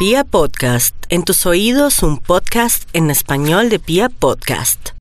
Pia Podcast, en tus oídos un podcast en español de Pia Podcast.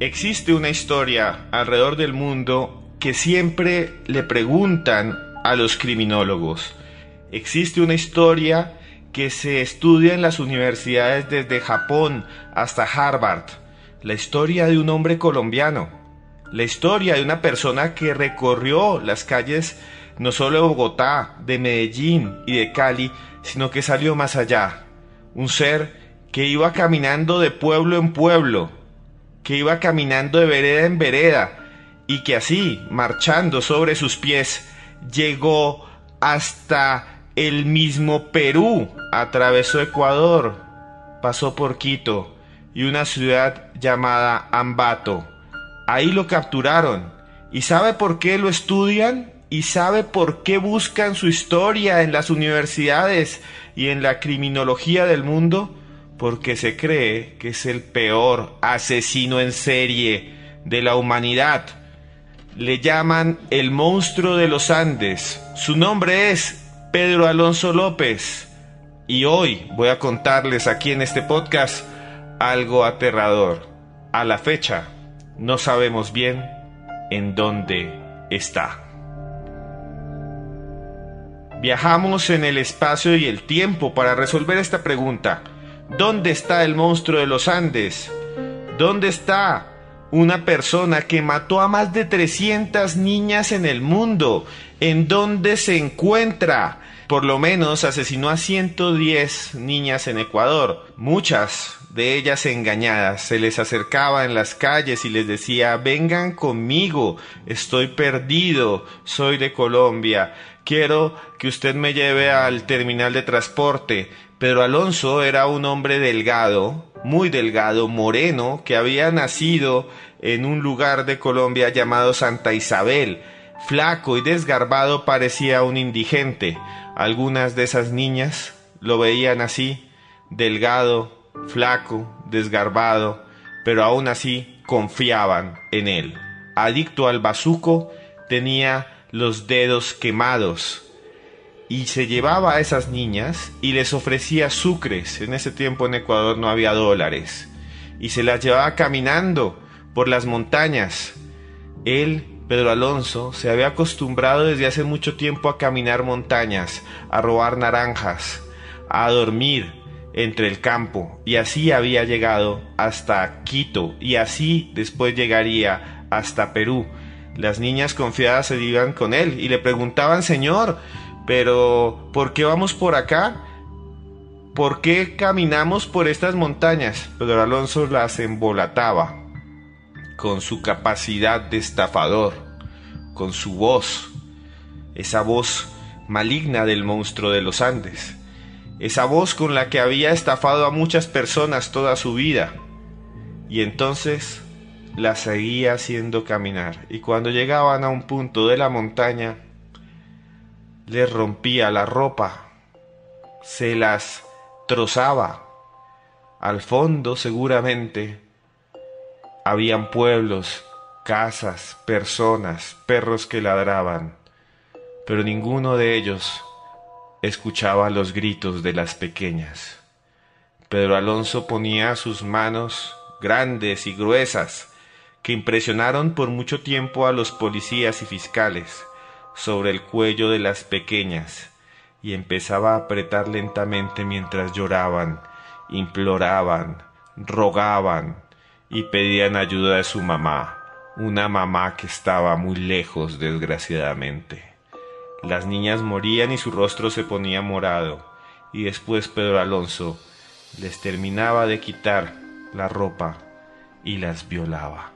Existe una historia alrededor del mundo que siempre le preguntan a los criminólogos. Existe una historia que se estudia en las universidades desde Japón hasta Harvard. La historia de un hombre colombiano la historia de una persona que recorrió las calles no solo de Bogotá, de Medellín y de Cali, sino que salió más allá. Un ser que iba caminando de pueblo en pueblo, que iba caminando de vereda en vereda, y que así, marchando sobre sus pies, llegó hasta el mismo Perú, atravesó Ecuador, pasó por Quito y una ciudad llamada Ambato Ahí lo capturaron. ¿Y sabe por qué lo estudian? ¿Y sabe por qué buscan su historia en las universidades y en la criminología del mundo? Porque se cree que es el peor asesino en serie de la humanidad. Le llaman el monstruo de los Andes. Su nombre es Pedro Alonso López. Y hoy voy a contarles aquí en este podcast algo aterrador. A la fecha, no sabemos bien en dónde está. Viajamos en el espacio y el tiempo para resolver esta pregunta. ¿Dónde está el monstruo de los Andes? ¿Dónde está una persona que mató a más de 300 niñas en el mundo? ¿En dónde se encuentra? Por lo menos asesinó a 110 niñas en Ecuador, muchas de ellas engañadas. Se les acercaba en las calles y les decía, vengan conmigo, estoy perdido, soy de Colombia, quiero que usted me lleve al terminal de transporte. Pedro Alonso era un hombre delgado, muy delgado, moreno, que había nacido en un lugar de Colombia llamado Santa Isabel. Flaco y desgarbado parecía un indigente. Algunas de esas niñas lo veían así, delgado, flaco, desgarbado, pero aún así confiaban en él. Adicto al bazuco, tenía los dedos quemados y se llevaba a esas niñas y les ofrecía sucres. En ese tiempo en Ecuador no había dólares. Y se las llevaba caminando por las montañas. Él, Pedro Alonso, se había acostumbrado desde hace mucho tiempo a caminar montañas, a robar naranjas, a dormir, entre el campo y así había llegado hasta Quito y así después llegaría hasta Perú. Las niñas confiadas se iban con él y le preguntaban, Señor, pero ¿por qué vamos por acá? ¿Por qué caminamos por estas montañas? Pedro Alonso las embolataba con su capacidad de estafador, con su voz, esa voz maligna del monstruo de los Andes esa voz con la que había estafado a muchas personas toda su vida. Y entonces la seguía haciendo caminar. Y cuando llegaban a un punto de la montaña, les rompía la ropa, se las trozaba. Al fondo seguramente habían pueblos, casas, personas, perros que ladraban, pero ninguno de ellos escuchaba los gritos de las pequeñas. Pedro Alonso ponía sus manos grandes y gruesas, que impresionaron por mucho tiempo a los policías y fiscales, sobre el cuello de las pequeñas, y empezaba a apretar lentamente mientras lloraban, imploraban, rogaban y pedían ayuda de su mamá, una mamá que estaba muy lejos desgraciadamente. Las niñas morían y su rostro se ponía morado, y después Pedro Alonso les terminaba de quitar la ropa y las violaba.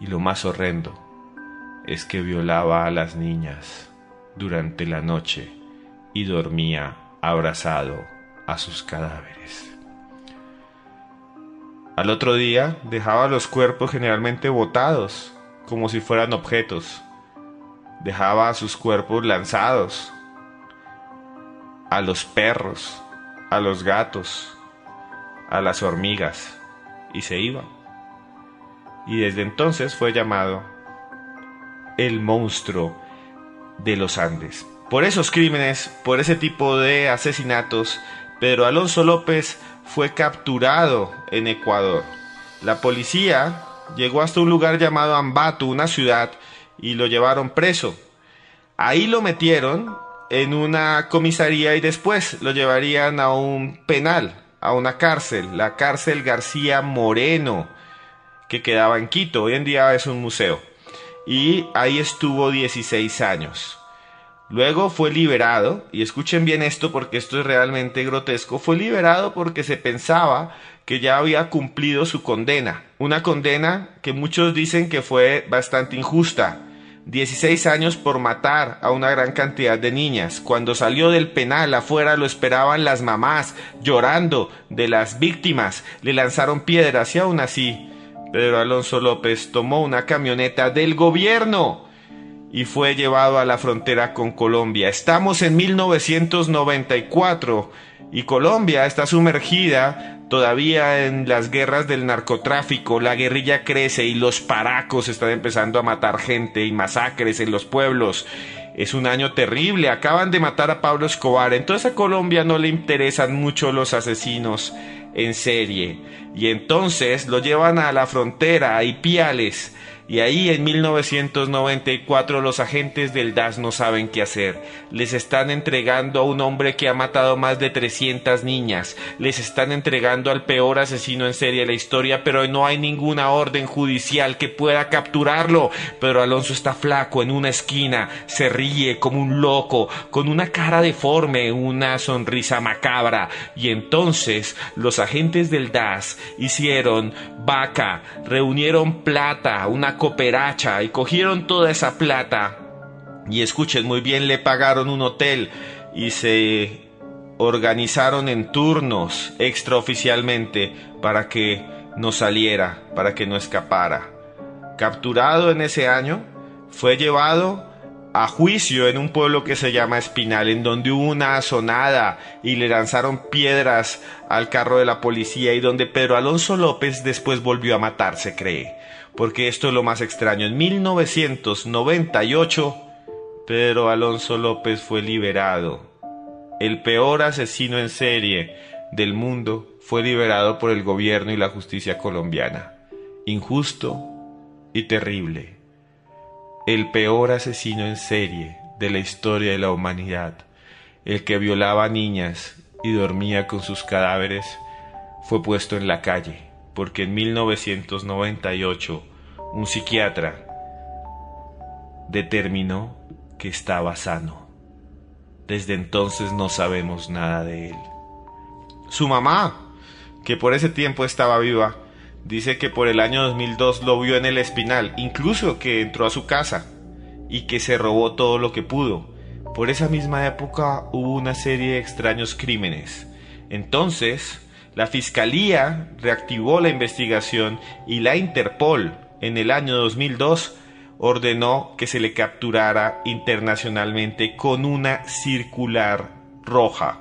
Y lo más horrendo es que violaba a las niñas durante la noche y dormía abrazado a sus cadáveres. Al otro día dejaba los cuerpos generalmente botados, como si fueran objetos, dejaba sus cuerpos lanzados a los perros, a los gatos, a las hormigas y se iba. Y desde entonces fue llamado el monstruo de los Andes. Por esos crímenes, por ese tipo de asesinatos, Pedro Alonso López fue capturado en Ecuador. La policía llegó hasta un lugar llamado Ambato, una ciudad, y lo llevaron preso. Ahí lo metieron en una comisaría y después lo llevarían a un penal, a una cárcel, la cárcel García Moreno, que quedaba en Quito, hoy en día es un museo. Y ahí estuvo 16 años. Luego fue liberado, y escuchen bien esto porque esto es realmente grotesco, fue liberado porque se pensaba que ya había cumplido su condena, una condena que muchos dicen que fue bastante injusta. 16 años por matar a una gran cantidad de niñas. Cuando salió del penal afuera lo esperaban las mamás, llorando de las víctimas, le lanzaron piedras y aún así Pedro Alonso López tomó una camioneta del gobierno y fue llevado a la frontera con Colombia. Estamos en 1994 y Colombia está sumergida todavía en las guerras del narcotráfico, la guerrilla crece y los paracos están empezando a matar gente y masacres en los pueblos. Es un año terrible, acaban de matar a Pablo Escobar, entonces a Colombia no le interesan mucho los asesinos en serie. Y entonces lo llevan a la frontera, a Ipiales, y ahí en 1994 los agentes del DAS no saben qué hacer. Les están entregando a un hombre que ha matado más de 300 niñas. Les están entregando al peor asesino en serie de la historia, pero no hay ninguna orden judicial que pueda capturarlo. Pero Alonso está flaco en una esquina, se ríe como un loco, con una cara deforme, una sonrisa macabra. Y entonces los agentes del DAS hicieron vaca, reunieron plata, una cooperacha y cogieron toda esa plata y escuchen muy bien, le pagaron un hotel y se organizaron en turnos extraoficialmente para que no saliera, para que no escapara. Capturado en ese año, fue llevado a juicio en un pueblo que se llama Espinal, en donde hubo una azonada y le lanzaron piedras al carro de la policía y donde Pedro Alonso López después volvió a matar, se cree porque esto es lo más extraño. En 1998, Pedro Alonso López fue liberado. El peor asesino en serie del mundo fue liberado por el gobierno y la justicia colombiana. Injusto y terrible. El peor asesino en serie de la historia de la humanidad. El que violaba niñas y dormía con sus cadáveres fue puesto en la calle porque en 1998 un psiquiatra determinó que estaba sano. Desde entonces no sabemos nada de él. Su mamá, que por ese tiempo estaba viva, dice que por el año 2002 lo vio en el espinal, incluso que entró a su casa y que se robó todo lo que pudo. Por esa misma época hubo una serie de extraños crímenes. Entonces, la Fiscalía reactivó la investigación y la Interpol en el año 2002 ordenó que se le capturara internacionalmente con una circular roja.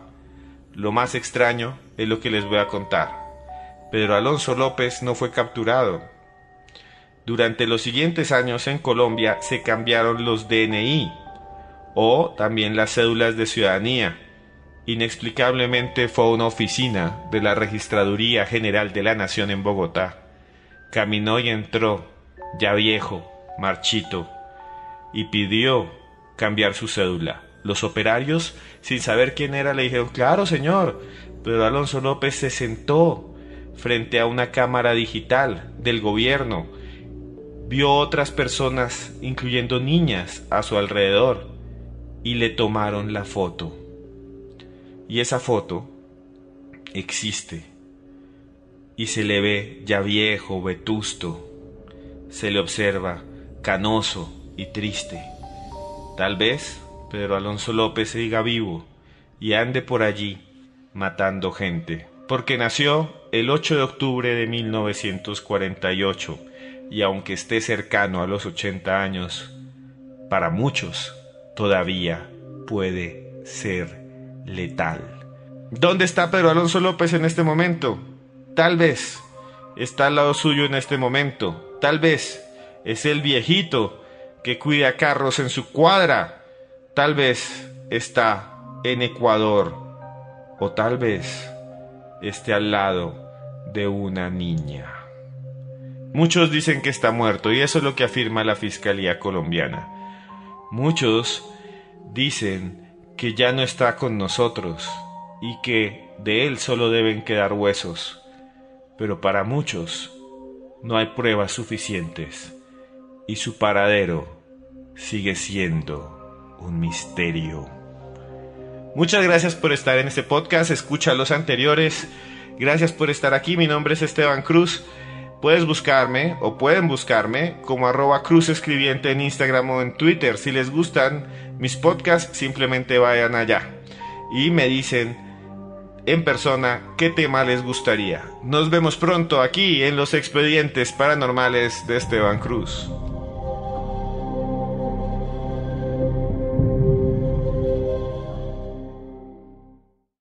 Lo más extraño es lo que les voy a contar. Pedro Alonso López no fue capturado. Durante los siguientes años en Colombia se cambiaron los DNI o también las cédulas de ciudadanía Inexplicablemente fue a una oficina de la Registraduría General de la Nación en Bogotá. Caminó y entró, ya viejo, marchito, y pidió cambiar su cédula. Los operarios, sin saber quién era, le dijeron, claro, señor. Pero Alonso López se sentó frente a una cámara digital del gobierno. Vio otras personas, incluyendo niñas, a su alrededor, y le tomaron la foto. Y esa foto existe. Y se le ve ya viejo, vetusto. Se le observa canoso y triste. Tal vez Pedro Alonso López siga vivo y ande por allí matando gente. Porque nació el 8 de octubre de 1948 y aunque esté cercano a los 80 años, para muchos todavía puede ser letal. ¿Dónde está Pedro Alonso López en este momento? Tal vez está al lado suyo en este momento. Tal vez es el viejito que cuida carros en su cuadra. Tal vez está en Ecuador o tal vez esté al lado de una niña. Muchos dicen que está muerto y eso es lo que afirma la Fiscalía colombiana. Muchos dicen que ya no está con nosotros y que de él solo deben quedar huesos. Pero para muchos no hay pruebas suficientes y su paradero sigue siendo un misterio. Muchas gracias por estar en este podcast, escucha los anteriores. Gracias por estar aquí, mi nombre es Esteban Cruz. Puedes buscarme o pueden buscarme como arroba cruz escribiente en Instagram o en Twitter. Si les gustan mis podcasts, simplemente vayan allá y me dicen en persona qué tema les gustaría. Nos vemos pronto aquí en los expedientes paranormales de Esteban Cruz.